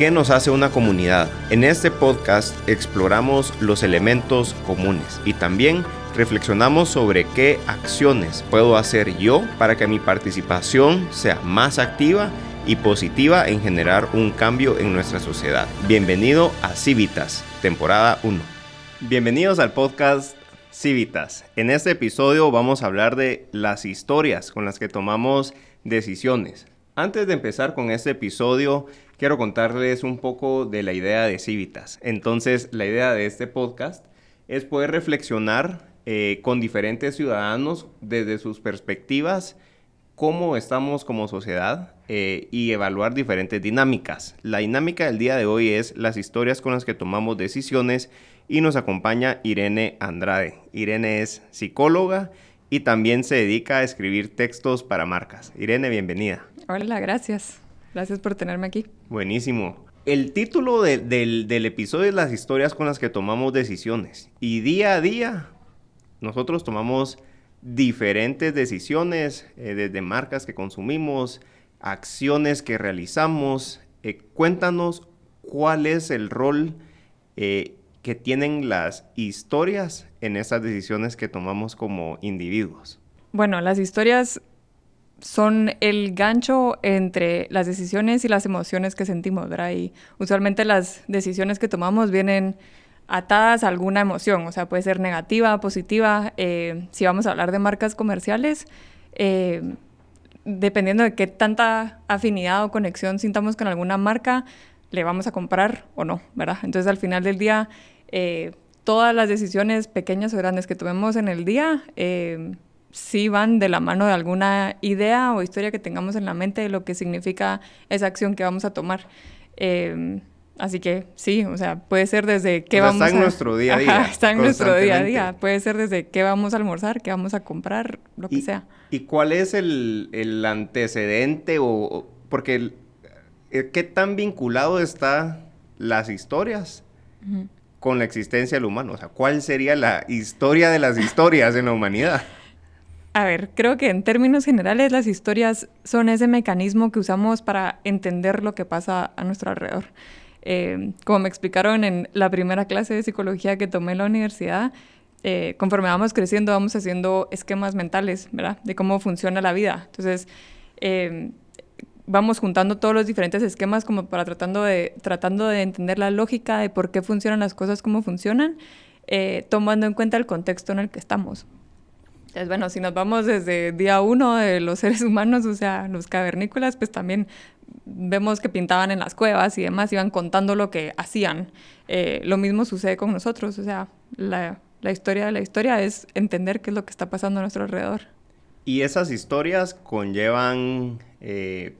¿Qué nos hace una comunidad? En este podcast exploramos los elementos comunes y también reflexionamos sobre qué acciones puedo hacer yo para que mi participación sea más activa y positiva en generar un cambio en nuestra sociedad. Bienvenido a Civitas, temporada 1. Bienvenidos al podcast Civitas. En este episodio vamos a hablar de las historias con las que tomamos decisiones. Antes de empezar con este episodio, quiero contarles un poco de la idea de Civitas. Entonces, la idea de este podcast es poder reflexionar eh, con diferentes ciudadanos desde sus perspectivas cómo estamos como sociedad eh, y evaluar diferentes dinámicas. La dinámica del día de hoy es las historias con las que tomamos decisiones y nos acompaña Irene Andrade. Irene es psicóloga y también se dedica a escribir textos para marcas. Irene, bienvenida. Hola, gracias. Gracias por tenerme aquí. Buenísimo. El título del, episodio es las historias con las que tomamos decisiones. Y día a día nosotros tomamos diferentes decisiones, eh, desde marcas que consumimos, acciones que realizamos. Eh, cuéntanos cuál es el rol eh, que tienen las historias en esas decisiones que tomamos como individuos. Bueno, las historias son el gancho entre las decisiones y las emociones que sentimos, ¿verdad? Y usualmente las decisiones que tomamos vienen atadas a alguna emoción, o sea, puede ser negativa, positiva. Eh, si vamos a hablar de marcas comerciales, eh, dependiendo de qué tanta afinidad o conexión sintamos con alguna marca, le vamos a comprar o no, ¿verdad? Entonces, al final del día, eh, todas las decisiones pequeñas o grandes que tomemos en el día, sí van de la mano de alguna idea o historia que tengamos en la mente de lo que significa esa acción que vamos a tomar. Em, así que sí, o sea, puede ser desde qué vamos a... Está en nuestro día a día. está en nuestro día a día. Puede ser desde qué vamos a almorzar, qué vamos a comprar, lo que sea. ¿Y cuál es el, antecedente o... Porque eh, qué tan vinculado está las historias con la existencia del humano? O sea, ¿cuál sería la historia de las historias en la humanidad? A ver, creo que en términos generales las historias son ese mecanismo que usamos para entender lo que pasa a nuestro alrededor. Eh, como me explicaron en la primera clase de psicología que tomé en la universidad, eh, conforme vamos creciendo vamos haciendo esquemas mentales, ¿verdad? De cómo funciona la vida. Entonces, eh, vamos juntando todos los diferentes esquemas como para tratando de, tratando de entender la lógica de por qué funcionan las cosas como funcionan, tomando en cuenta el contexto en el que estamos. Entonces, bueno, si nos vamos desde día uno de los seres humanos, o sea, los cavernícolas, pues también vemos que pintaban en las cuevas y demás, iban contando lo que hacían. Eh, lo mismo sucede con nosotros, o sea, la, historia de la historia es entender qué es lo que está pasando a nuestro alrededor. Y esas historias conllevan eh,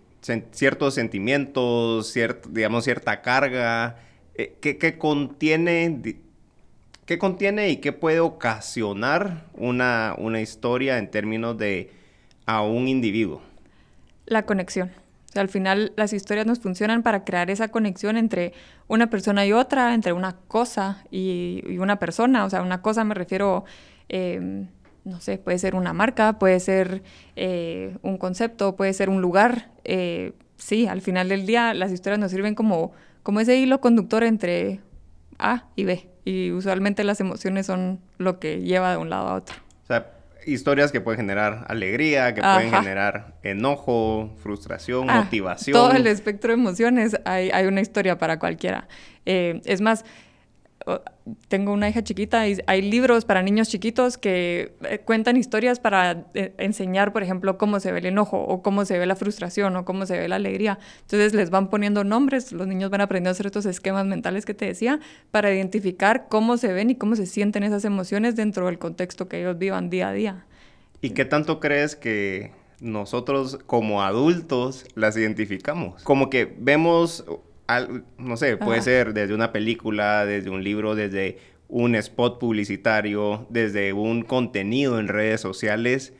ciertos sentimientos, digamos, cierta carga, eh, que contiene ¿Qué contiene y qué puede ocasionar una, una historia en términos de a un individuo? La conexión. Al final las historias nos funcionan para crear esa conexión entre una persona y otra, entre una cosa y, una persona. O sea, una cosa me refiero, em, no sé, puede ser una marca, puede ser eh, un concepto, puede ser un lugar. Eh, sí, al final del día las historias nos sirven como, como ese hilo conductor entre A y B y usualmente las emociones son lo que lleva de un lado a otro. O sea, historias que pueden generar alegría, que pueden generar enojo, frustración, ah, motivación. Todo el espectro de emociones, hay, hay una historia para cualquiera. Eh, es más, tengo una hija chiquita y hay libros para niños chiquitos que eh, cuentan historias para eh, enseñar, por ejemplo, cómo se ve el enojo o cómo se ve la frustración o cómo se ve la alegría. Entonces les van poniendo nombres, los niños van aprendiendo a hacer estos esquemas mentales que te decía para identificar cómo se ven y cómo se sienten esas emociones dentro del contexto que ellos vivan día a día. ¿Y qué tanto crees que nosotros como adultos las identificamos? Como que vemos no sé, puede ser desde una película, desde un libro, desde un spot publicitario, desde un contenido en redes sociales.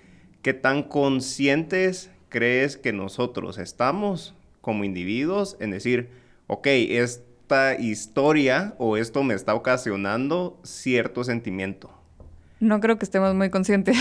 ¿Qué tan conscientes crees que nosotros estamos como individuos en decir, ok, esta historia o esto me está ocasionando cierto sentimiento? No creo que estemos muy conscientes,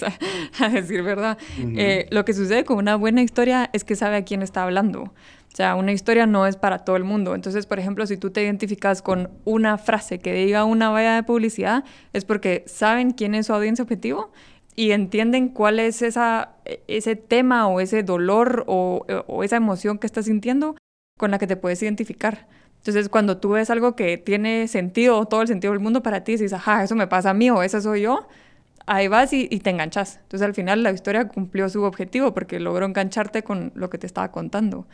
a decir verdad. Eh, lo que sucede con una buena historia es que sabe a quién está hablando. O sea, una historia no es para todo el mundo. Entonces, por ejemplo, si tú te identificas con una frase que diga una valla de publicidad, es porque saben quién es su audiencia objetivo y entienden cuál es esa, ese tema o ese dolor o, o esa emoción que estás sintiendo con la que te puedes identificar. Entonces, cuando tú ves algo que tiene sentido, todo el sentido del mundo para ti, dices, ajá, eso me pasa a mí o eso soy yo, ahí vas y, te enganchas. Entonces, al final, la historia cumplió su objetivo porque logró engancharte con lo que te estaba contando.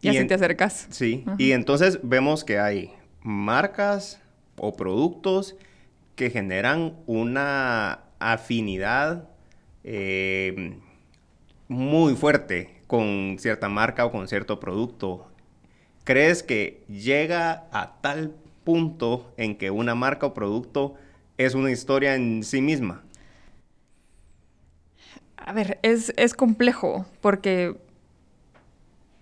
Y, así te acercas. Sí, y entonces vemos que hay marcas o productos que generan una afinidad eh, muy fuerte con cierta marca o con cierto producto ¿Crees que llega a tal punto en que una marca o producto es una historia en sí misma? A ver, es, complejo porque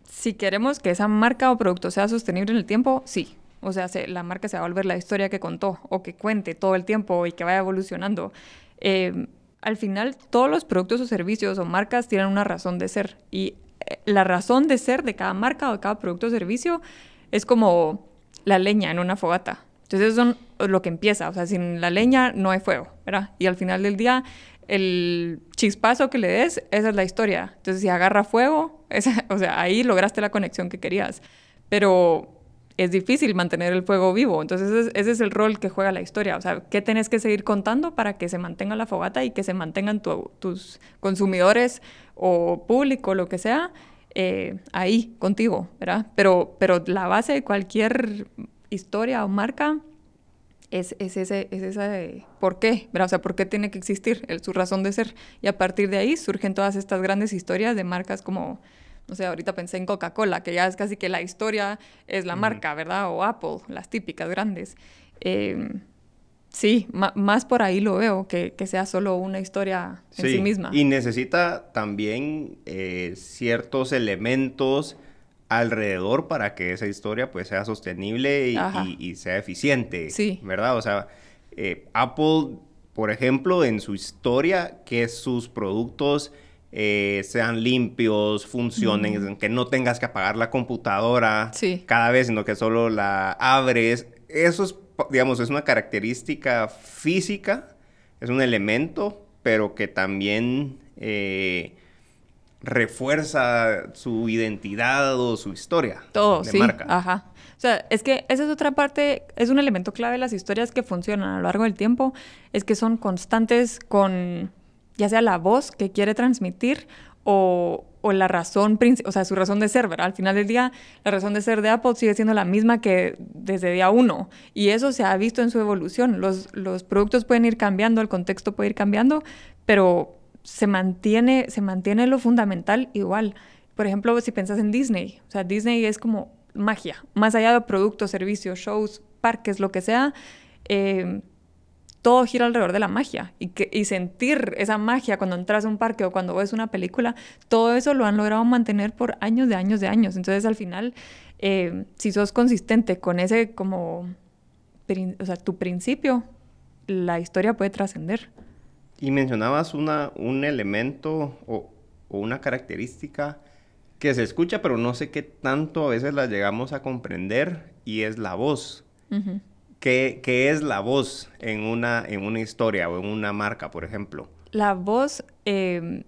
si queremos que esa marca o producto sea sostenible en el tiempo, sí. O sea, la marca se va a volver la historia que contó o que cuente todo el tiempo y que vaya evolucionando. Eh, al final, todos los productos o servicios o marcas tienen una razón de ser y la razón de ser de cada marca o de cada producto o servicio es como la leña en una fogata. Entonces eso es lo que empieza, o sea, sin la leña no hay fuego, ¿verdad? Y al final del día, el chispazo que le des, esa es la historia. Entonces si agarra fuego, o sea, ahí lograste la conexión que querías. Pero es difícil mantener el fuego vivo. Entonces ese es, el rol que juega la historia. O sea, ¿qué tenés que seguir contando para que se mantenga la fogata y que se mantengan tus consumidores o público, lo que sea, eh, ahí contigo, ¿verdad? Pero, pero la base de cualquier historia o marca es, es ese, es por qué, ¿verdad? O sea, por qué tiene que existir, su razón de ser. Y a partir de ahí surgen todas estas grandes historias de marcas como no sé, ahorita pensé en Coca-Cola, que ya es casi que la historia es la marca, ¿verdad? O Apple, las típicas grandes. Em, sí, más por ahí lo veo, que, sea solo una historia en sí, misma. Y necesita también eh, ciertos elementos alrededor para que esa historia pues sea sostenible y, sea eficiente, sí. ¿verdad? O sea, eh, Apple, por ejemplo, en su historia, que sus productos eh, sean limpios, funcionen, que no tengas que apagar la computadora cada vez, sino que solo la abres. Eso es, digamos, es una característica física, es un elemento, pero que también eh, refuerza su identidad o su historia. Todo, de sí. Marca. Ajá. O sea, es que esa es otra parte, es un elemento clave de las historias que funcionan a lo largo del tiempo, es que son constantes con ya sea la voz que quiere transmitir o, la razón, o sea, su razón de ser, ¿verdad? Al final del día, la razón de ser de Apple sigue siendo la misma que desde día uno. Y eso se ha visto en su evolución. Los, los productos pueden ir cambiando, el contexto puede ir cambiando, pero se mantiene, se mantiene lo fundamental igual. Por ejemplo, si piensas en Disney, o sea, Disney es como magia, más allá de productos, servicios, shows, parques, lo que sea. Eh, todo gira alrededor de la magia y, que, y sentir esa magia cuando entras a un parque o cuando ves una película, todo eso lo han logrado mantener por años de años de años. Entonces al final, eh, si sos consistente con ese como, o sea, tu principio, la historia puede trascender. Y mencionabas una, un elemento o, una característica que se escucha, pero no sé qué tanto a veces la llegamos a comprender y es la voz. ¿Qué, es la voz en una, en una historia o en una marca, por ejemplo? La voz, em,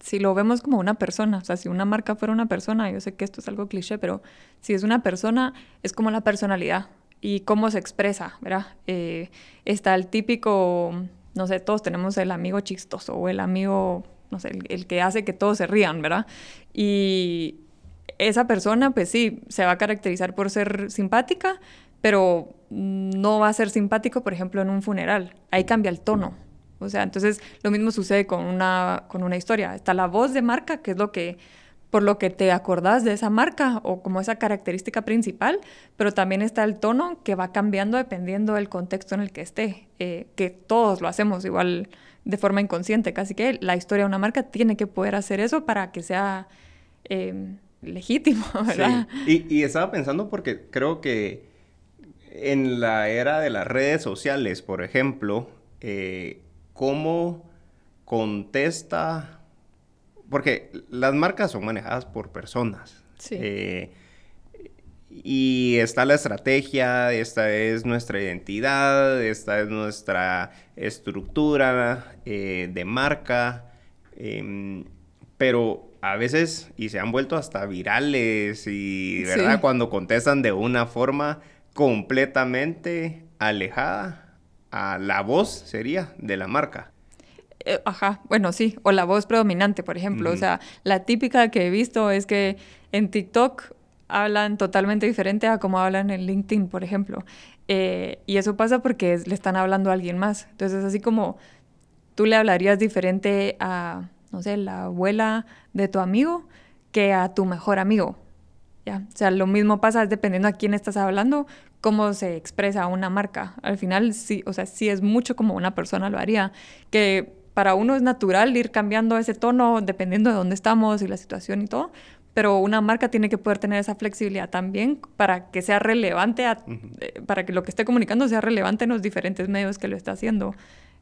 si lo vemos como una persona, o sea, si una marca fuera una persona, yo sé que esto es algo cliché, pero si es una persona, es como la personalidad y cómo se expresa, ¿verdad? Eh, está el típico, no sé, todos tenemos el amigo chistoso o el amigo, no sé, el que hace que todos se rían, ¿verdad? Y esa persona, pues sí, se va a caracterizar por ser simpática, pero no va a ser simpático, por ejemplo, en un funeral. Ahí cambia el tono. O sea, entonces lo mismo sucede con una, con una historia. Está la voz de marca, que es lo que, por lo que te acordás de esa marca o como esa característica principal, pero también está el tono que va cambiando dependiendo del contexto en el que esté, eh, que todos lo hacemos igual de forma inconsciente, casi que la historia de una marca tiene que poder hacer eso para que sea eh, legítimo, ¿verdad? Sí. Y, y estaba pensando porque creo que en la era de las redes sociales, por ejemplo, eh, cómo contesta, porque las marcas son manejadas por personas. Sí. Eh, y está la estrategia, esta es nuestra identidad, esta es nuestra estructura eh, de marca, em, pero a veces, y se han vuelto hasta virales, y ¿verdad? Cuando contestan de una forma completamente alejada a la voz, sería, de la marca. Eh, ajá, bueno, sí, o la voz predominante, por ejemplo. O sea, la típica que he visto es que en TikTok hablan totalmente diferente a como hablan en LinkedIn, por ejemplo. Eh, y eso pasa porque le están hablando a alguien más. Entonces, así como tú le hablarías diferente a, no sé, la abuela de tu amigo que a tu mejor amigo. ¿Ya? O sea, lo mismo pasa dependiendo a quién estás hablando, cómo se expresa una marca. Al final, sí, o sea, sí es mucho como una persona lo haría. Que para uno es natural ir cambiando ese tono dependiendo de dónde estamos y la situación y todo, pero una marca tiene que poder tener esa flexibilidad también para que sea relevante, eh, para que lo que esté comunicando sea relevante en los diferentes medios que lo está haciendo.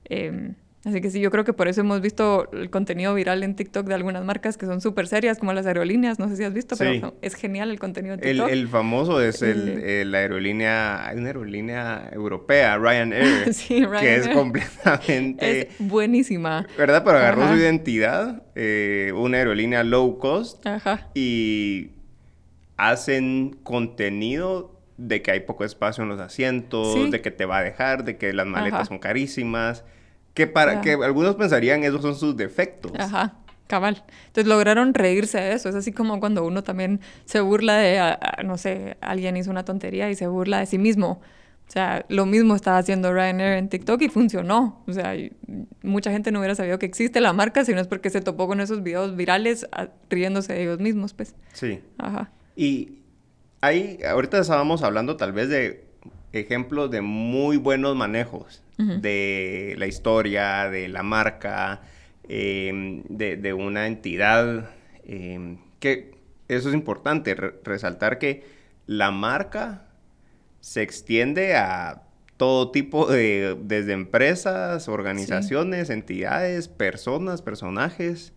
Em, Así que sí, yo creo que por eso hemos visto el contenido viral en TikTok de algunas marcas que son súper serias, como las aerolíneas, no sé si has visto, pero es genial el contenido de TikTok. El, famoso es el, la aerolínea, hay una aerolínea europea, Ryanair, sí, Ryanair. que es completamente... Es buenísima. ¿Verdad? Pero agarró su identidad, eh, una aerolínea low cost, Ajá. y hacen contenido de que hay poco espacio en los asientos, de que te va a dejar, de que las maletas son carísimas que para que algunos pensarían esos son sus defectos. Ajá, cabal. Entonces lograron reírse de eso. Es así como cuando uno también se burla de, no sé, alguien hizo una tontería y se burla de sí mismo. O sea, lo mismo estaba haciendo Ryanair en TikTok y funcionó. O sea, mucha gente no hubiera sabido que existe la marca si no es porque se topó con esos videos virales riéndose de ellos mismos, pues. Sí. Ajá. Y ahí, ahorita estábamos hablando tal vez de ejemplos de muy buenos manejos de la historia, de la marca, em, de, una entidad, em, que eso es importante, resaltar que la marca se extiende a todo tipo de, desde empresas, organizaciones, entidades, personas, personajes,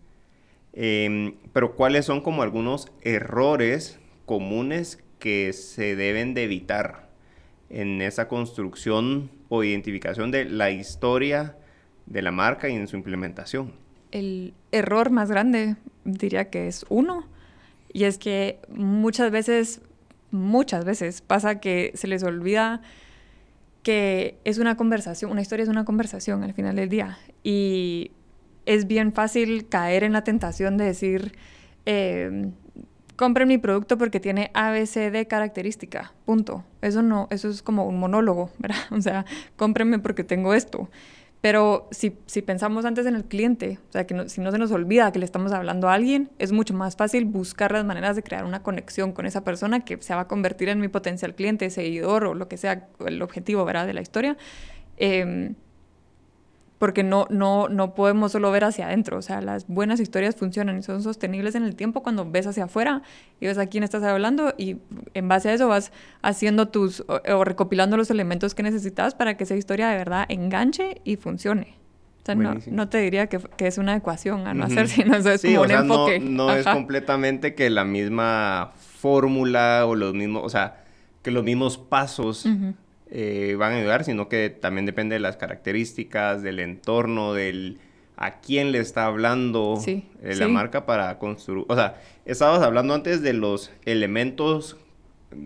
em, pero cuáles son como algunos errores comunes que se deben de evitar en esa construcción o identificación de la historia de la marca y en su implementación? El error más grande diría que es uno, y es que muchas veces, muchas veces pasa que se les olvida que es una conversación, una historia es una conversación al final del día, y es bien fácil caer en la tentación de decir, eh, compren mi producto porque tiene ABCD característica, punto. Eso no, eso es como un monólogo, ¿verdad? O sea, cómprenme porque tengo esto. Pero si, si pensamos antes en el cliente, o sea, que si no se nos olvida que le estamos hablando a alguien, es mucho más fácil buscar las maneras de crear una conexión con esa persona que se va a convertir en mi potencial cliente, seguidor o lo que sea el objetivo, ¿verdad? De la historia. Eh, porque no, no, no podemos solo ver hacia adentro. O sea, las buenas historias funcionan y son sostenibles en el tiempo cuando ves hacia afuera y ves a quién estás hablando y en base a eso vas haciendo tus o, recopilando los elementos que necesitas para que esa historia de verdad enganche y funcione. O sea, no, no, te diría que, que, es una ecuación a no hacer, sino eso es como un enfoque. No, no es completamente que la misma fórmula o los mismos, o sea, que los mismos pasos eh, van a ayudar, sino que también depende de las características, del entorno, del a quién le está hablando eh, la marca para construir. O sea, estabas hablando antes de los elementos,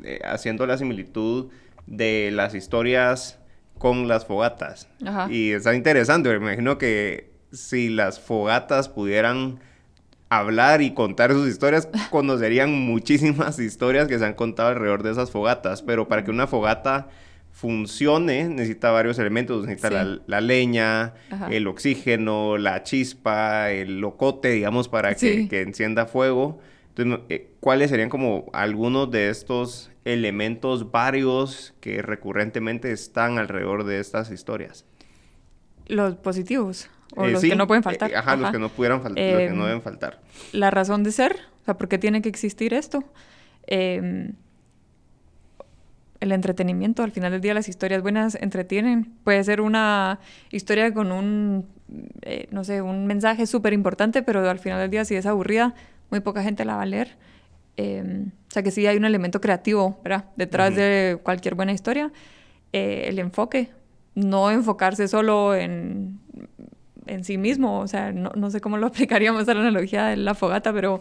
eh, haciendo la similitud de las historias con las fogatas. Y está interesante, me imagino que si las fogatas pudieran hablar y contar sus historias, conocerían muchísimas historias que se han contado alrededor de esas fogatas, pero para que una fogata funcione, necesita varios elementos, necesita la, leña, el oxígeno, la chispa, el locote, digamos, para que, encienda fuego. Entonces, eh, ¿cuáles serían como algunos de estos elementos varios que recurrentemente están alrededor de estas historias? Los positivos. O eh, los que no pueden faltar. Eh, ajá, los que no pudieran faltar, los que no em, deben faltar. La razón de ser, o sea, ¿por qué tiene que existir esto? Eh, el entretenimiento. Al final del día las historias buenas entretienen. Puede ser una historia con un, eh, no sé, un mensaje súper importante, pero al final del día si es aburrida, muy poca gente la va a leer. Em, o sea que sí hay un elemento creativo, ¿verdad? Detrás de cualquier buena historia. Eh, el enfoque, no enfocarse solo en, en sí mismo, o sea, no, no, sé cómo lo aplicaríamos a la analogía de la fogata, pero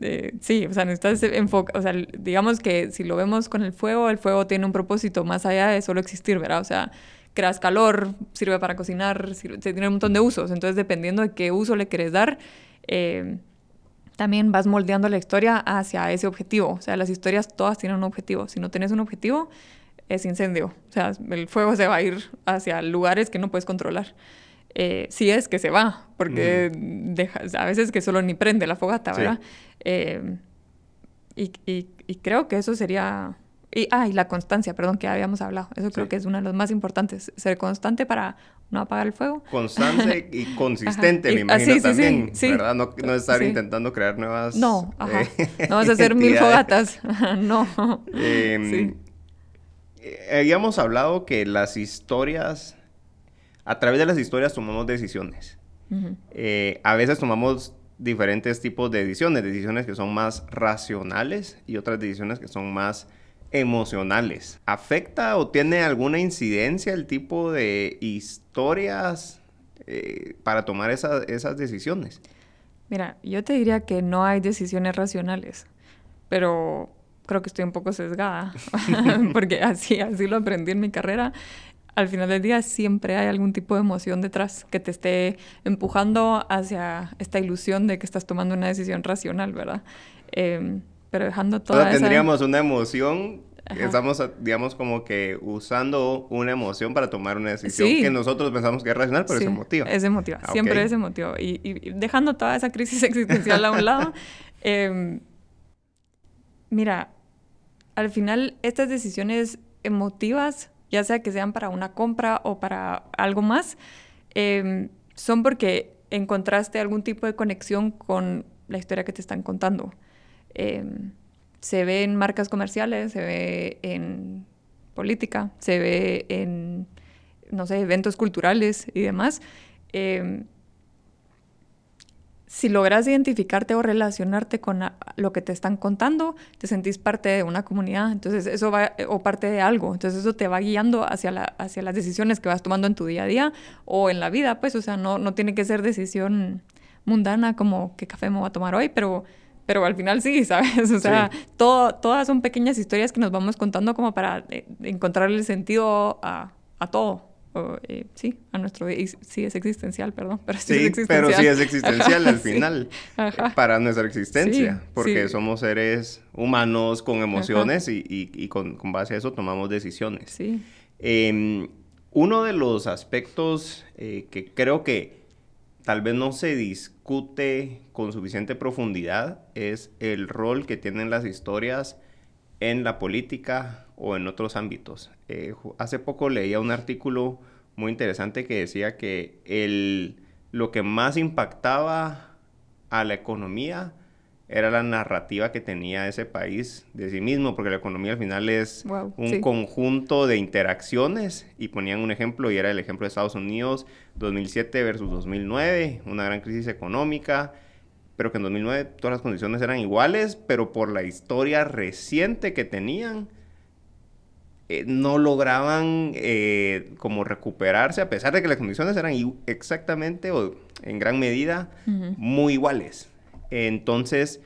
eh, sí, o sea, necesitas enfocar, o sea, digamos que si lo vemos con el fuego, el fuego tiene un propósito más allá de solo existir, ¿verdad? O sea, creas calor, sirve para cocinar, sirve, tiene un montón de usos, entonces dependiendo de qué uso le quieres dar, eh, también vas moldeando la historia hacia ese objetivo. O sea, las historias todas tienen un objetivo. Si no tienes un objetivo, es incendio. O sea, el fuego se va a ir hacia lugares que no puedes controlar. Eh, si es que se va, porque a veces que solo ni prende la fogata, ¿verdad? Eh, y, y, creo que eso sería... Y, ah, y la constancia, perdón, que habíamos hablado. Eso creo que es uno de los más importantes. Ser constante para no apagar el fuego. Constante y consistente, me imagino también, ¿verdad? No, no estar intentando crear nuevas... No, ajá. Eh, no vas a hacer mil fogatas. no. Eh, habíamos hablado que las historias, a través de las historias tomamos decisiones. Eh, a veces tomamos diferentes tipos de decisiones, decisiones que son más racionales y otras decisiones que son más emocionales. ¿Afecta o tiene alguna incidencia el tipo de historias eh, para tomar esas decisiones? Mira, yo te diría que no hay decisiones racionales, pero creo que estoy un poco sesgada, porque así, así lo aprendí en mi carrera. Al final del día siempre hay algún tipo de emoción detrás que te esté empujando hacia esta ilusión de que estás tomando una decisión racional, ¿verdad? Em, pero dejando toda tendríamos una emoción Estamos, digamos, como que usando una emoción para tomar una decisión que nosotros pensamos que es racional, pero es emotiva. Es emotiva, ah, siempre es emotiva. Y, y, dejando toda esa crisis existencial a un lado, eh, Mira, al final estas decisiones emotivas, ya sea que sean para una compra o para algo más, em, son porque encontraste algún tipo de conexión con la historia que te están contando. Em, se ve en marcas comerciales, se ve en política, se ve en, no sé, eventos culturales y demás. Em, si logras identificarte o relacionarte con lo que te están contando, te sentís parte de una comunidad, entonces eso va, o parte de algo, entonces eso te va guiando hacia, la, hacia las decisiones que vas tomando en tu día a día o en la vida, pues, o sea, no, no tiene que ser decisión mundana como qué café me voy a tomar hoy, pero, pero al final sí, ¿sabes? O sea, todo, todas son pequeñas historias que nos vamos contando como para eh, encontrarle sentido a, a todo. Eh, sí, a nuestro... sí es existencial, perdón, pero sí, es existencial. pero sí es existencial al final para nuestra existencia, porque somos seres humanos con emociones y, y, con, con, base a eso tomamos decisiones. Sí. Em, uno de los aspectos eh, que creo que tal vez no se discute con suficiente profundidad es el rol que tienen las historias en la política o en otros ámbitos. Eh, hace poco leía un artículo muy interesante que decía que el, lo que más impactaba a la economía era la narrativa que tenía ese país de sí mismo, porque la economía al final es un conjunto de interacciones y ponían un ejemplo y era el ejemplo de Estados Unidos 2007 versus 2009, una gran crisis económica, pero que en 2009 todas las condiciones eran iguales, pero por la historia reciente que tenían, eh, no lograban eh, como recuperarse, a pesar de que las condiciones eran exactamente o en gran medida muy iguales. Entonces,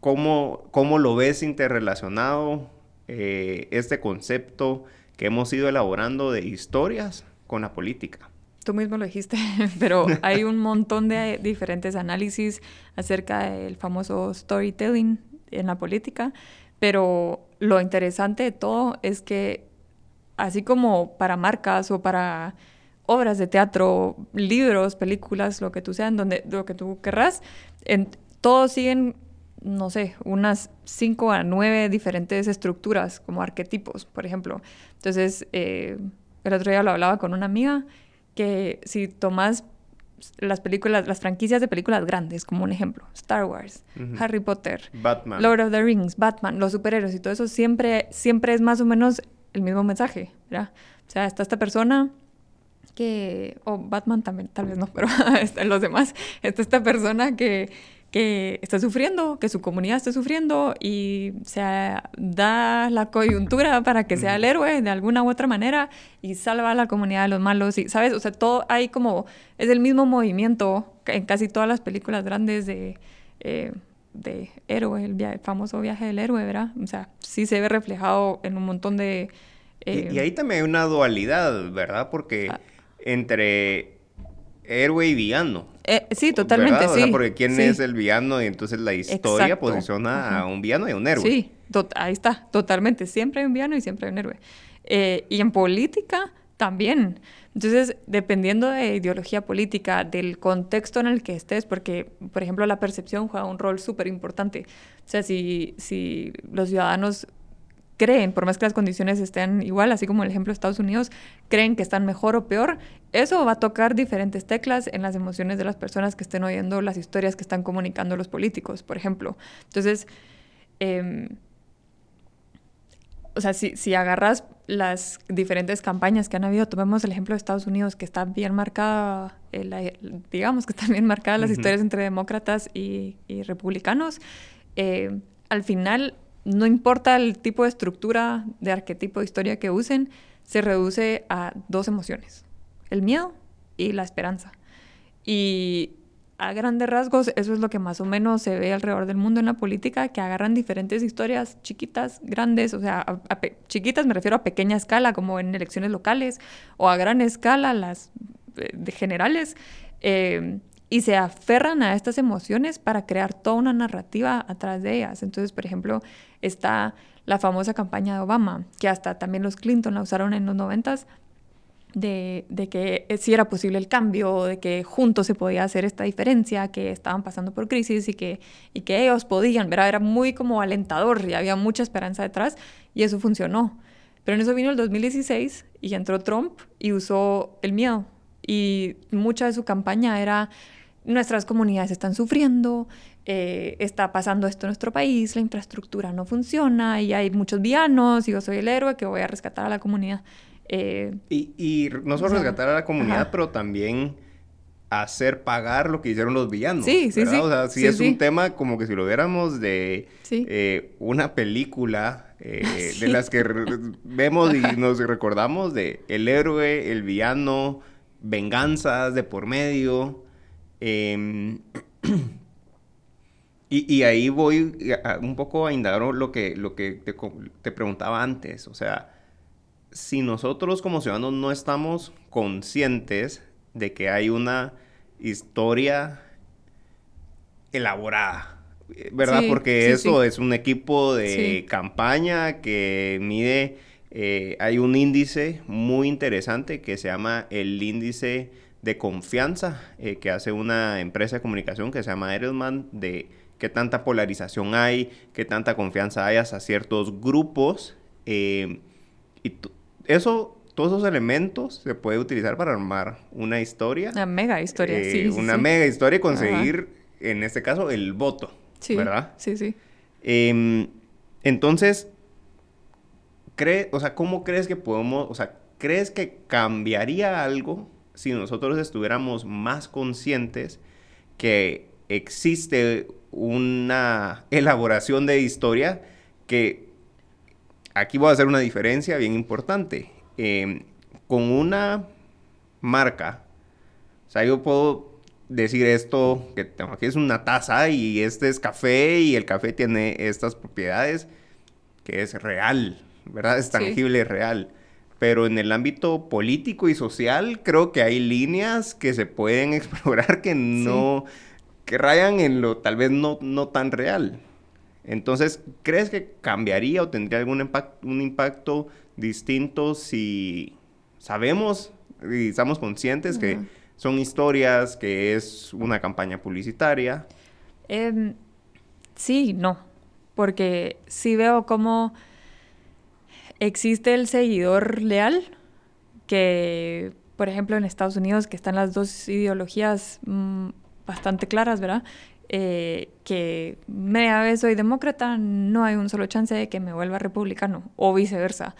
¿cómo, cómo lo ves interrelacionado eh, este concepto que hemos ido elaborando de historias con la política? Tú mismo lo dijiste, pero hay un montón de diferentes análisis acerca del famoso storytelling en la política, pero lo interesante de todo es que así como para marcas o para obras de teatro, libros, películas, lo que tú sean, donde lo que tú querrás, en, todos siguen, no sé, unas cinco a nueve diferentes estructuras como arquetipos, por ejemplo. Entonces, eh, el otro día lo hablaba con una amiga que si tomas las películas, las franquicias de películas grandes, como un ejemplo, Star Wars, Harry Potter, Batman. Lord of the Rings, Batman, los superhéroes y todo eso, siempre, siempre es más o menos el mismo mensaje, ¿verdad? O sea, está esta persona que, o Batman también, tal vez no, pero están los demás, está esta persona que que está sufriendo, que su comunidad está sufriendo y se da la coyuntura para que sea el héroe de alguna u otra manera y salva a la comunidad de los malos y sabes, o sea, todo hay como es el mismo movimiento en casi todas las películas grandes de eh, de héroe, el, famoso viaje del héroe, ¿verdad? O sea, sí se ve reflejado en un montón de y, y, ahí también hay una dualidad, ¿verdad? Porque ah. entre héroe y villano. Eh, sí, totalmente, sí. O sea, porque quién es el villano y entonces la historia posiciona a un villano y a un héroe. Sí, ahí está, totalmente. Siempre hay un villano y siempre hay un héroe. Eh, y en política también. Entonces, dependiendo de ideología política, del contexto en el que estés, porque, por ejemplo, la percepción juega un rol súper importante. O sea, si, si los ciudadanos creen, por más que las condiciones estén igual, así como el ejemplo de Estados Unidos, creen que están mejor o peor, eso va a tocar diferentes teclas en las emociones de las personas que estén oyendo las historias que están comunicando los políticos, por ejemplo. Entonces, eh, o sea, si, si agarras las diferentes campañas que han habido, tomemos el ejemplo de Estados Unidos, que está bien marcada, eh, digamos que están bien marcadas las historias entre demócratas y, y republicanos, eh, al final no importa el tipo de estructura, de arquetipo de historia que usen, se reduce a dos emociones, el miedo y la esperanza. Y a grandes rasgos, eso es lo que más o menos se ve alrededor del mundo en la política, que agarran diferentes historias chiquitas, grandes, o sea, chiquitas me refiero a pequeña escala, como en elecciones locales, o a gran escala, las eh, de generales, eh, y se aferran a estas emociones para crear toda una narrativa atrás de ellas. Entonces, por ejemplo, está la famosa campaña de Obama, que hasta también los Clinton la usaron en los noventas, de, de, que sí era posible el cambio, de que juntos se podía hacer esta diferencia, que estaban pasando por crisis y que, y que ellos podían, ¿verdad? Era muy como alentador y había mucha esperanza detrás y eso funcionó. Pero en eso vino el 2016 y entró Trump y usó el miedo. Y mucha de su campaña era nuestras comunidades están sufriendo, eh, está pasando esto en nuestro país, la infraestructura no funciona y hay muchos villanos y yo soy el héroe que voy a rescatar a la comunidad. Eh, y, no solo rescatar a la comunidad, pero también hacer pagar lo que hicieron los villanos. Sí, sí, sí. O sea, sí, es un tema como que si lo viéramos de eh, una película de las que vemos y nos recordamos de el héroe, el villano, venganzas de por medio. Em, y, ahí voy un poco a indagar lo que, lo que te, preguntaba antes. O sea, si nosotros como ciudadanos no estamos conscientes de que hay una historia elaborada, ¿verdad? Porque eso es un equipo de campaña que mide, eh, hay un índice muy interesante que se llama el índice de confianza eh, que hace una empresa de comunicación que se llama Edelman de qué tanta polarización hay, qué tanta confianza hay hacia ciertos grupos. Eh, y eso, todos esos elementos se puede utilizar para armar una historia. Una mega historia, sí, eh, Una mega historia y conseguir, en este caso, el voto. Sí, ¿Verdad? Sí, sí. Em, entonces, cree, o sea, ¿cómo crees que podemos, o sea, crees que cambiaría algo si nosotros estuviéramos más conscientes que existe una elaboración de historia que aquí voy a hacer una diferencia bien importante. Em, con una marca, o sea, yo puedo decir esto, que tengo aquí es una taza y este es café y el café tiene estas propiedades que es real, ¿verdad? Es tangible, real pero en el ámbito político y social creo que hay líneas que se pueden explorar que no, que rayan en lo tal vez no, no tan real. Entonces, ¿crees que cambiaría o tendría algún impacto, un impacto distinto si sabemos y estamos conscientes que son historias, que es una campaña publicitaria? Eh, sí, no, porque sí veo como existe el seguidor leal que, por ejemplo, en Estados Unidos, que están las dos ideologías mm, bastante claras, ¿verdad? Eh, que media vez soy demócrata, no hay un solo chance de que me vuelva republicano, o viceversa.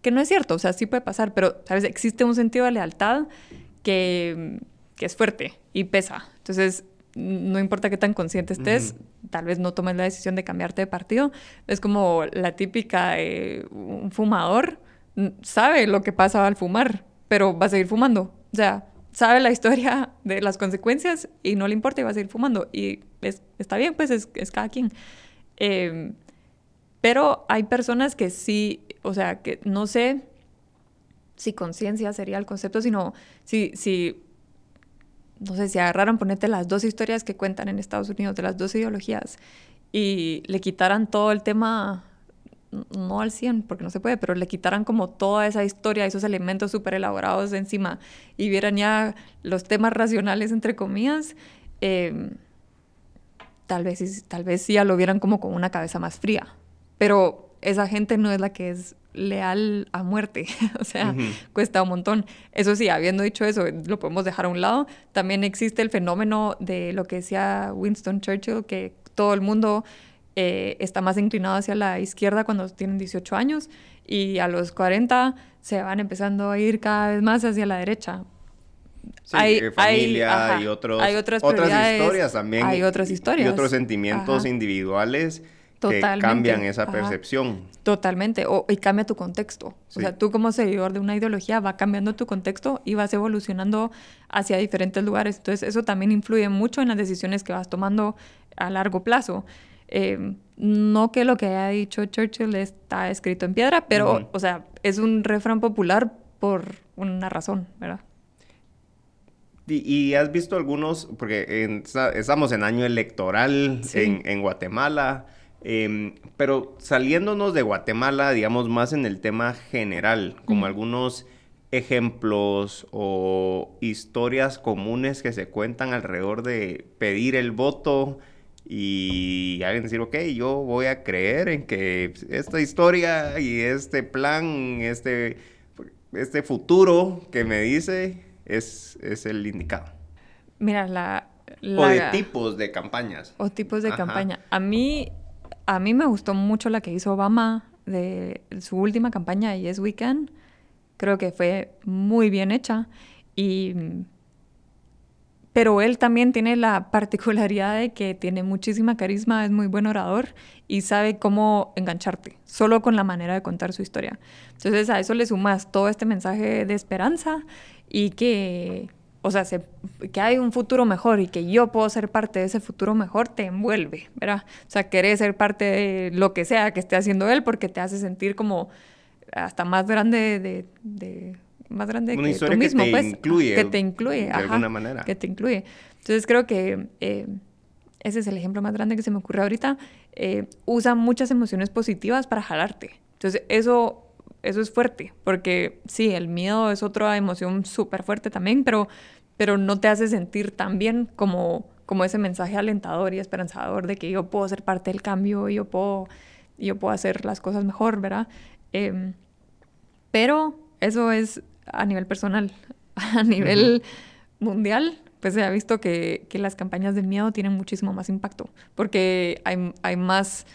Que no es cierto, o sea, sí puede pasar, pero, ¿sabes? Existe un sentido de lealtad que, que es fuerte y pesa. Entonces, no importa qué tan consciente estés, tal vez no tomes la decisión de cambiarte de partido. Es como la típica, un fumador sabe lo que pasa al fumar, pero va a seguir fumando. O sea, sabe la historia de las consecuencias y no le importa y va a seguir fumando. Y está bien, pues es, cada quien. Em, pero hay personas que sí, o sea, que no sé si conciencia sería el concepto, sino si, si, no sé, si agarraran, ponete las dos historias que cuentan en Estados Unidos, de las dos ideologías, y le quitaran todo el tema no al 100, porque no se puede, pero le quitaran como toda esa historia, esos elementos súper elaborados de encima y vieran ya los temas racionales, entre comillas, em, tal, vez, tal vez ya lo vieran como con una cabeza más fría. Pero esa gente no es la que es leal a muerte, o sea, cuesta un montón. Eso sí, habiendo dicho eso, lo podemos dejar a un lado. También existe el fenómeno de lo que decía Winston Churchill, que todo el mundo eh, está más inclinado hacia la izquierda cuando tienen 18 años y a los 40 se van empezando a ir cada vez más hacia la derecha. hay, eh, familia y otros, hay otras, historias también. Hay otras historias. Y otros sentimientos individuales que cambian esa percepción. Totalmente, o, y cambia tu contexto. O sea, tú como seguidor de una ideología va cambiando tu contexto y vas evolucionando hacia diferentes lugares. Entonces, eso también influye mucho en las decisiones que vas tomando a largo plazo. Eh, no que lo que haya dicho Churchill está escrito en piedra, pero, o sea, es un refrán popular por una razón, ¿verdad? Y, has visto algunos, porque estamos en año electoral en, Guatemala, em, pero saliéndonos de Guatemala, digamos, más en el tema general, como algunos ejemplos o historias comunes que se cuentan alrededor de pedir el voto, y alguien decir, ok, yo voy a creer en que esta historia y este plan, este, este futuro que me dice es, es el indicado. Mira, la, O de tipos de campañas. O tipos de campaña. A mí, a mí me gustó mucho la que hizo Obama de su última campaña, Yes Weekend. Creo que fue muy bien hecha y pero él también tiene la particularidad de que tiene muchísima carisma, es muy buen orador y sabe cómo engancharte, solo con la manera de contar su historia. Entonces a eso le sumas todo este mensaje de esperanza y que, o sea, que hay un futuro mejor y que yo puedo ser parte de ese futuro mejor, te envuelve, ¿verdad? O sea, querés ser parte de lo que sea que esté haciendo él porque te hace sentir como hasta más grande de más grande que tú mismo, que te pues. Incluye, que te incluye, de alguna manera. Que te incluye. Entonces creo que eh, ese es el ejemplo más grande que se me ocurre ahorita. Eh, usa muchas emociones positivas para jalarte. Entonces eso, eso es fuerte, porque sí, el miedo es otra emoción súper fuerte también, pero, pero no te hace sentir tan bien como, como ese mensaje alentador y esperanzador de que yo puedo ser parte del cambio, y yo puedo, yo puedo hacer las cosas mejor, ¿verdad? Em, pero eso es a nivel personal, a nivel mundial, pues se ha visto que, que, las campañas del miedo tienen muchísimo más impacto, porque hay, hay más,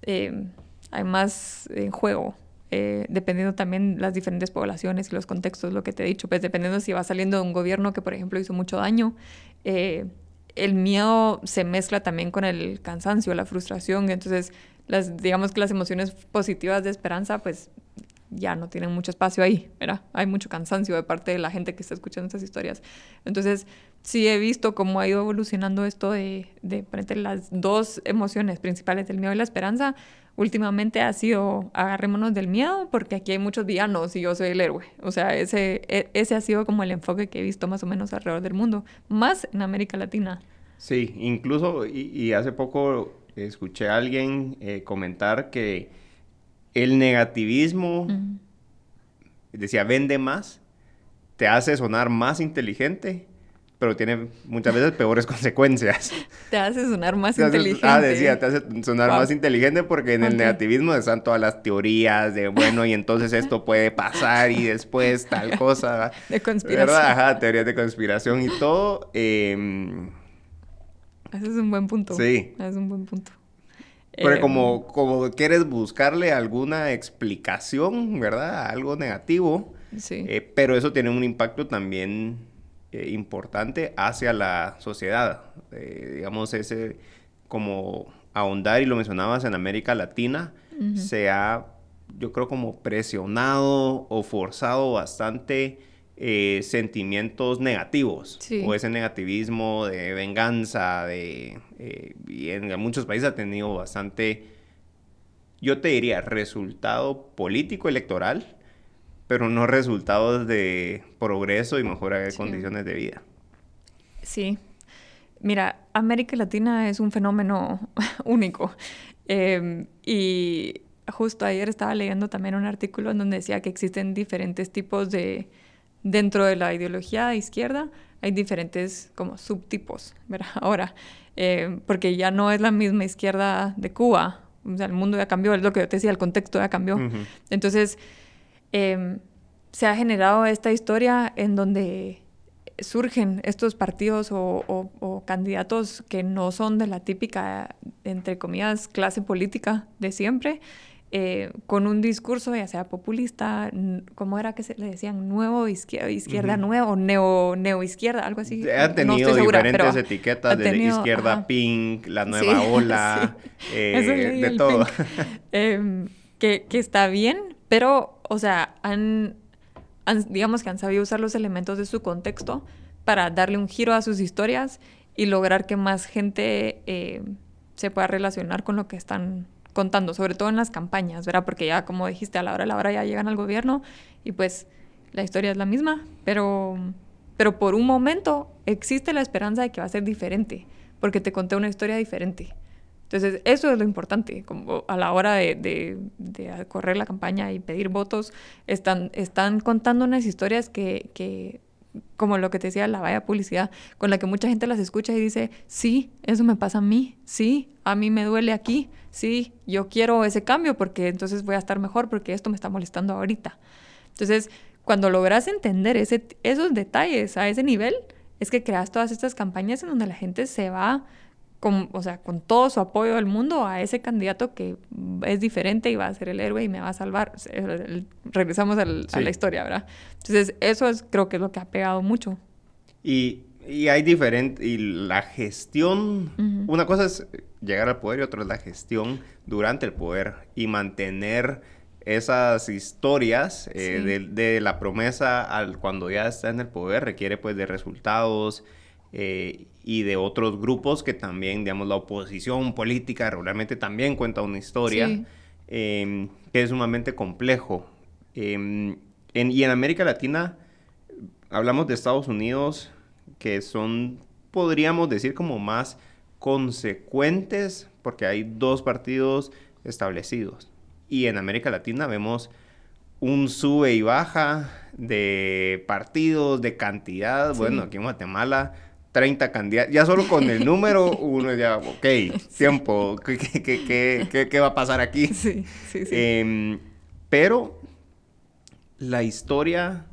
eh, hay más en juego, eh, dependiendo también las diferentes poblaciones y los contextos, lo que te he dicho, pues dependiendo si va saliendo de un gobierno que, por ejemplo, hizo mucho daño, eh, el miedo se mezcla también con el cansancio, la frustración, entonces las, digamos que las emociones positivas de esperanza, pues ya no tienen mucho espacio ahí, ¿verdad? Hay mucho cansancio de parte de la gente que está escuchando estas historias. Entonces, sí he visto cómo ha ido evolucionando esto de, de las dos emociones principales del miedo y la esperanza. Últimamente ha sido agarrémonos del miedo porque aquí hay muchos villanos y yo soy el héroe. O sea, ese, e, ese ha sido como el enfoque que he visto más o menos alrededor del mundo, más en América Latina. Sí, incluso, y, hace poco escuché a alguien eh, comentar que el negativismo, decía, vende más, te hace sonar más inteligente, pero tiene muchas veces peores consecuencias. Te hace sonar más hace- inteligente. ah, decía, te hace sonar Wow. más inteligente porque en el negativismo están todas las teorías de, bueno, y entonces esto puede pasar y después tal cosa. De conspiración. ¿Verdad? Ajá, teorías de conspiración y todo. em, Ese es un buen punto. Sí. Ese es un buen punto. Porque Eh, como, como quieres buscarle alguna explicación, ¿verdad? Algo negativo, Sí. eh, pero eso tiene un impacto también eh, importante hacia la sociedad. Eh, digamos, ese como ahondar, y lo mencionabas en América Latina, se ha, yo creo, como presionado o forzado bastante eh, sentimientos negativos. Sí. O ese negativismo de venganza, de... y en muchos países ha tenido bastante, yo te diría, resultado político electoral, pero no resultados de progreso y mejora de Sí. condiciones de vida. Sí. Mira, América Latina es un fenómeno único. Eh, y justo ayer estaba leyendo también un artículo en donde decía que existen diferentes tipos de, dentro de la ideología de izquierda, hay diferentes como subtipos, ¿verdad? Ahora, eh, porque ya no es la misma izquierda de Cuba. O sea, el mundo ya cambió, es lo que yo te decía, el contexto ya cambió. Entonces, em, se ha generado esta historia en donde surgen estos partidos o, o- o candidatos que no son de la típica, entre comillas, clase política de siempre, eh, con un discurso ya sea populista, ¿cómo era que se le decían? Nuevo izquierda, izquierda Ujú. nueva o neo, neoizquierda, algo así. Han No tenido estoy segura, diferentes pero etiquetas de izquierda ajá. pink, la nueva Sí, ola, sí. eh, de todo. Em, que, que está bien, pero, o sea, han, digamos que han sabido usar los elementos de su contexto para darle un giro a sus historias y lograr que más gente eh, se pueda relacionar con lo que están contando, sobre todo en las campañas, ¿verdad? Porque ya, como dijiste, a la hora de la hora ya llegan al gobierno y pues la historia es la misma, pero, pero por un momento existe la esperanza de que va a ser diferente, porque te conté una historia diferente. Entonces, eso es lo importante, como a la hora de, correr la campaña y pedir votos, están, contando unas historias que, que, como lo que te decía, la vaya publicidad, con la que mucha gente las escucha y dice, sí, eso me pasa a mí, sí, a mí me duele aquí, sí, yo quiero ese cambio porque entonces voy a estar mejor porque esto me está molestando ahorita. Entonces, cuando logras entender esos detalles a ese nivel, es que creas todas estas campañas en donde la gente se va con, o sea, con todo su apoyo del mundo a ese candidato que es diferente y va a ser el héroe y me va a salvar. El- el- regresamos al- a Sí. la historia, ¿verdad? Entonces, eso es, creo que es lo que ha pegado mucho. Y, y hay diferente, y la gestión, Ujú. una cosa es llegar al poder y otra es la gestión durante el poder y mantener esas historias eh, Sí. de, de la promesa al cuando ya está en el poder requiere pues de resultados eh, y de otros grupos que también, digamos, la oposición política regularmente también cuenta una historia Sí. eh, que es sumamente complejo. En- y en América Latina hablamos de Estados Unidos que son, podríamos decir, como más consecuentes porque hay dos partidos establecidos. Y en América Latina vemos un sube y baja de partidos, de cantidad. Sí. Bueno, aquí en Guatemala, 30 candidatos. Ya solo con el número, uno ya, ok, tiempo, ¿qué, qué, qué, qué- va a pasar aquí? Sí, sí, sí. Em, pero la historia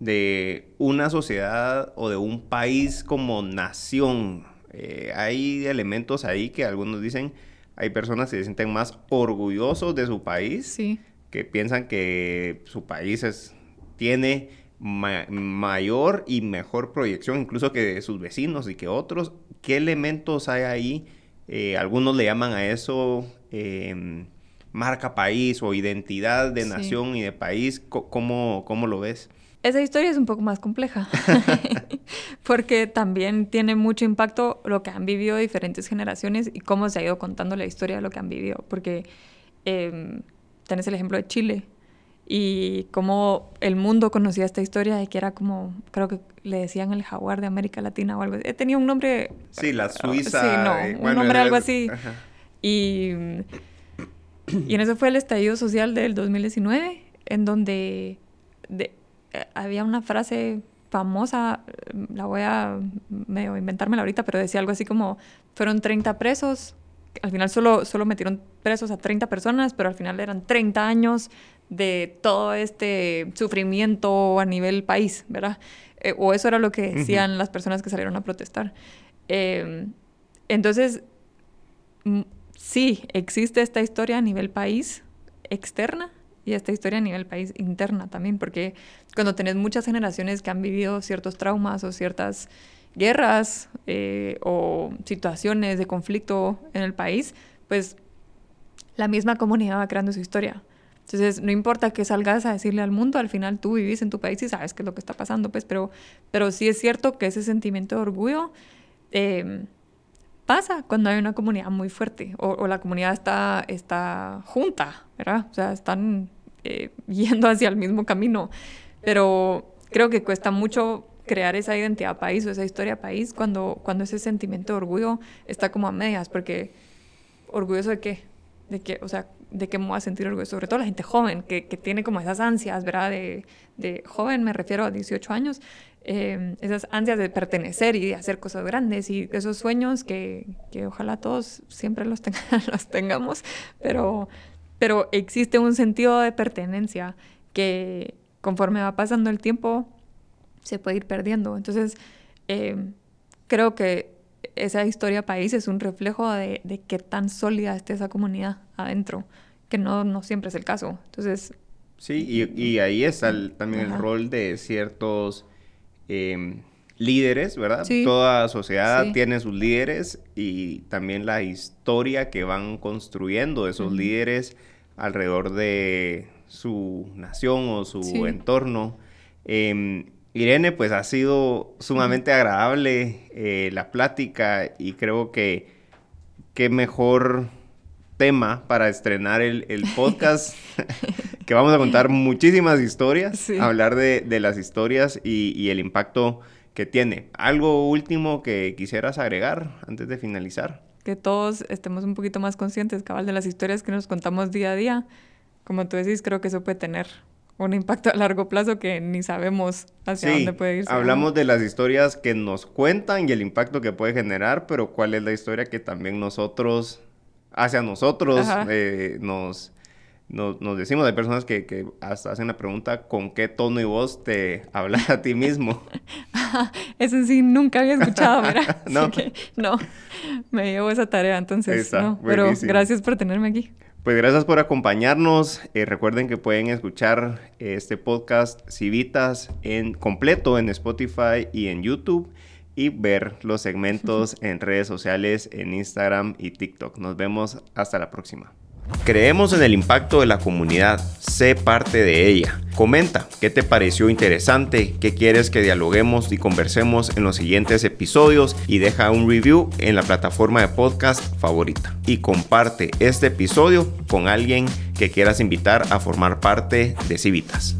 de una sociedad o de un país como nación, eh, hay elementos ahí que algunos dicen, hay personas que se sienten más orgullosos de su país, sí. que piensan que su país es, tiene ma- mayor y mejor proyección incluso que sus vecinos y que otros. ¿Qué elementos hay ahí? Eh, algunos le llaman a eso em, marca país o identidad de Sí. nación y de país. ¿Cómo, cómo lo ves? Esa historia es un poco más compleja, porque también tiene mucho impacto lo que han vivido diferentes generaciones y cómo se ha ido contando la historia de lo que han vivido, porque eh, tenés el ejemplo de Chile y cómo el mundo conocía esta historia de que era como, creo que le decían el jaguar de América Latina o algo así. He tenido un nombre... Sí, la Suiza. Sí, no, eh, un bueno, nombre algo así. ajá. Y, y en eso fue el estallido social del 2019, en donde de- eh, había una frase famosa, la voy a medio inventármela ahorita, pero decía algo así como, fueron 30 presos, al final solo, solo metieron presos a 30 personas, pero al final eran 30 años de todo este sufrimiento a nivel país, ¿verdad? Eh, o eso era lo que decían las personas que salieron a protestar. Em, entonces, sí, existe esta historia a nivel país externa y esta historia a nivel país interna también, porque cuando tenés muchas generaciones que han vivido ciertos traumas o ciertas guerras eh, o situaciones de conflicto en el país, pues la misma comunidad va creando su historia. Entonces, no importa que salgas a decirle al mundo, al final tú vivís en tu país y sabes qué es lo que está pasando, pues, pero, pero sí es cierto que ese sentimiento de orgullo em, pasa cuando hay una comunidad muy fuerte o, la comunidad está, está junta, ¿verdad? O sea, están eh, yendo hacia el mismo camino. Pero creo que cuesta mucho crear esa identidad país o esa historia país cuando, cuando ese sentimiento de orgullo está como a medias, porque orgulloso de qué, de qué, o sea, de qué me voy a sentir orgulloso, sobre todo la gente joven, que, que tiene como esas ansias, ¿verdad? De, de, joven, me refiero a 18 años, eh, esas ansias de pertenecer y de hacer cosas grandes y esos sueños que, que ojalá todos siempre los, los tengamos, pero, pero existe un sentido de pertenencia que conforme va pasando el tiempo se puede ir perdiendo. Entonces, eh, creo que esa historia país es un reflejo de, de, qué tan sólida esté esa comunidad adentro, que no, no siempre es el caso. Entonces... Sí, y, y ahí está también el rol de ciertos em, líderes, ¿verdad? Toda sociedad tiene sus líderes y también la historia que van construyendo esos líderes alrededor de su nación o su entorno. Eh, Irene, pues ha sido sumamente agradable eh, la plática y creo que qué mejor tema para estrenar el, podcast, que vamos a contar muchísimas historias, hablar de, las historias y, el impacto que tiene. ¿Algo último que quisieras agregar antes de finalizar? Que todos estemos un poquito más conscientes, cabal, de las historias que nos contamos día a día. Como tú decís, creo que eso puede tener un impacto a largo plazo que ni sabemos hacia dónde puede ir. Hablamos de las historias que nos cuentan y el impacto que puede generar, pero cuál es la historia que también nosotros, hacia nosotros, eh, nos, nos, decimos. Hay personas que, hasta hacen la pregunta, ¿con qué tono y voz te hablas a ti mismo? Eso sí, nunca había escuchado, ¿verdad? no. no, me llevo esa tarea, entonces, no. Pero gracias por tenerme aquí. Pues gracias por acompañarnos. Eh, recuerden que pueden escuchar este podcast Civitas en completo en Spotify y en YouTube y ver los segmentos en redes sociales en Instagram y TikTok. Nos vemos hasta la próxima. Creemos en el impacto de la comunidad, sé parte de ella. Comenta qué te pareció interesante, qué quieres que dialoguemos y conversemos en los siguientes episodios y deja un review en la plataforma de podcast favorita. Y comparte este episodio con alguien que quieras invitar a formar parte de Civitas.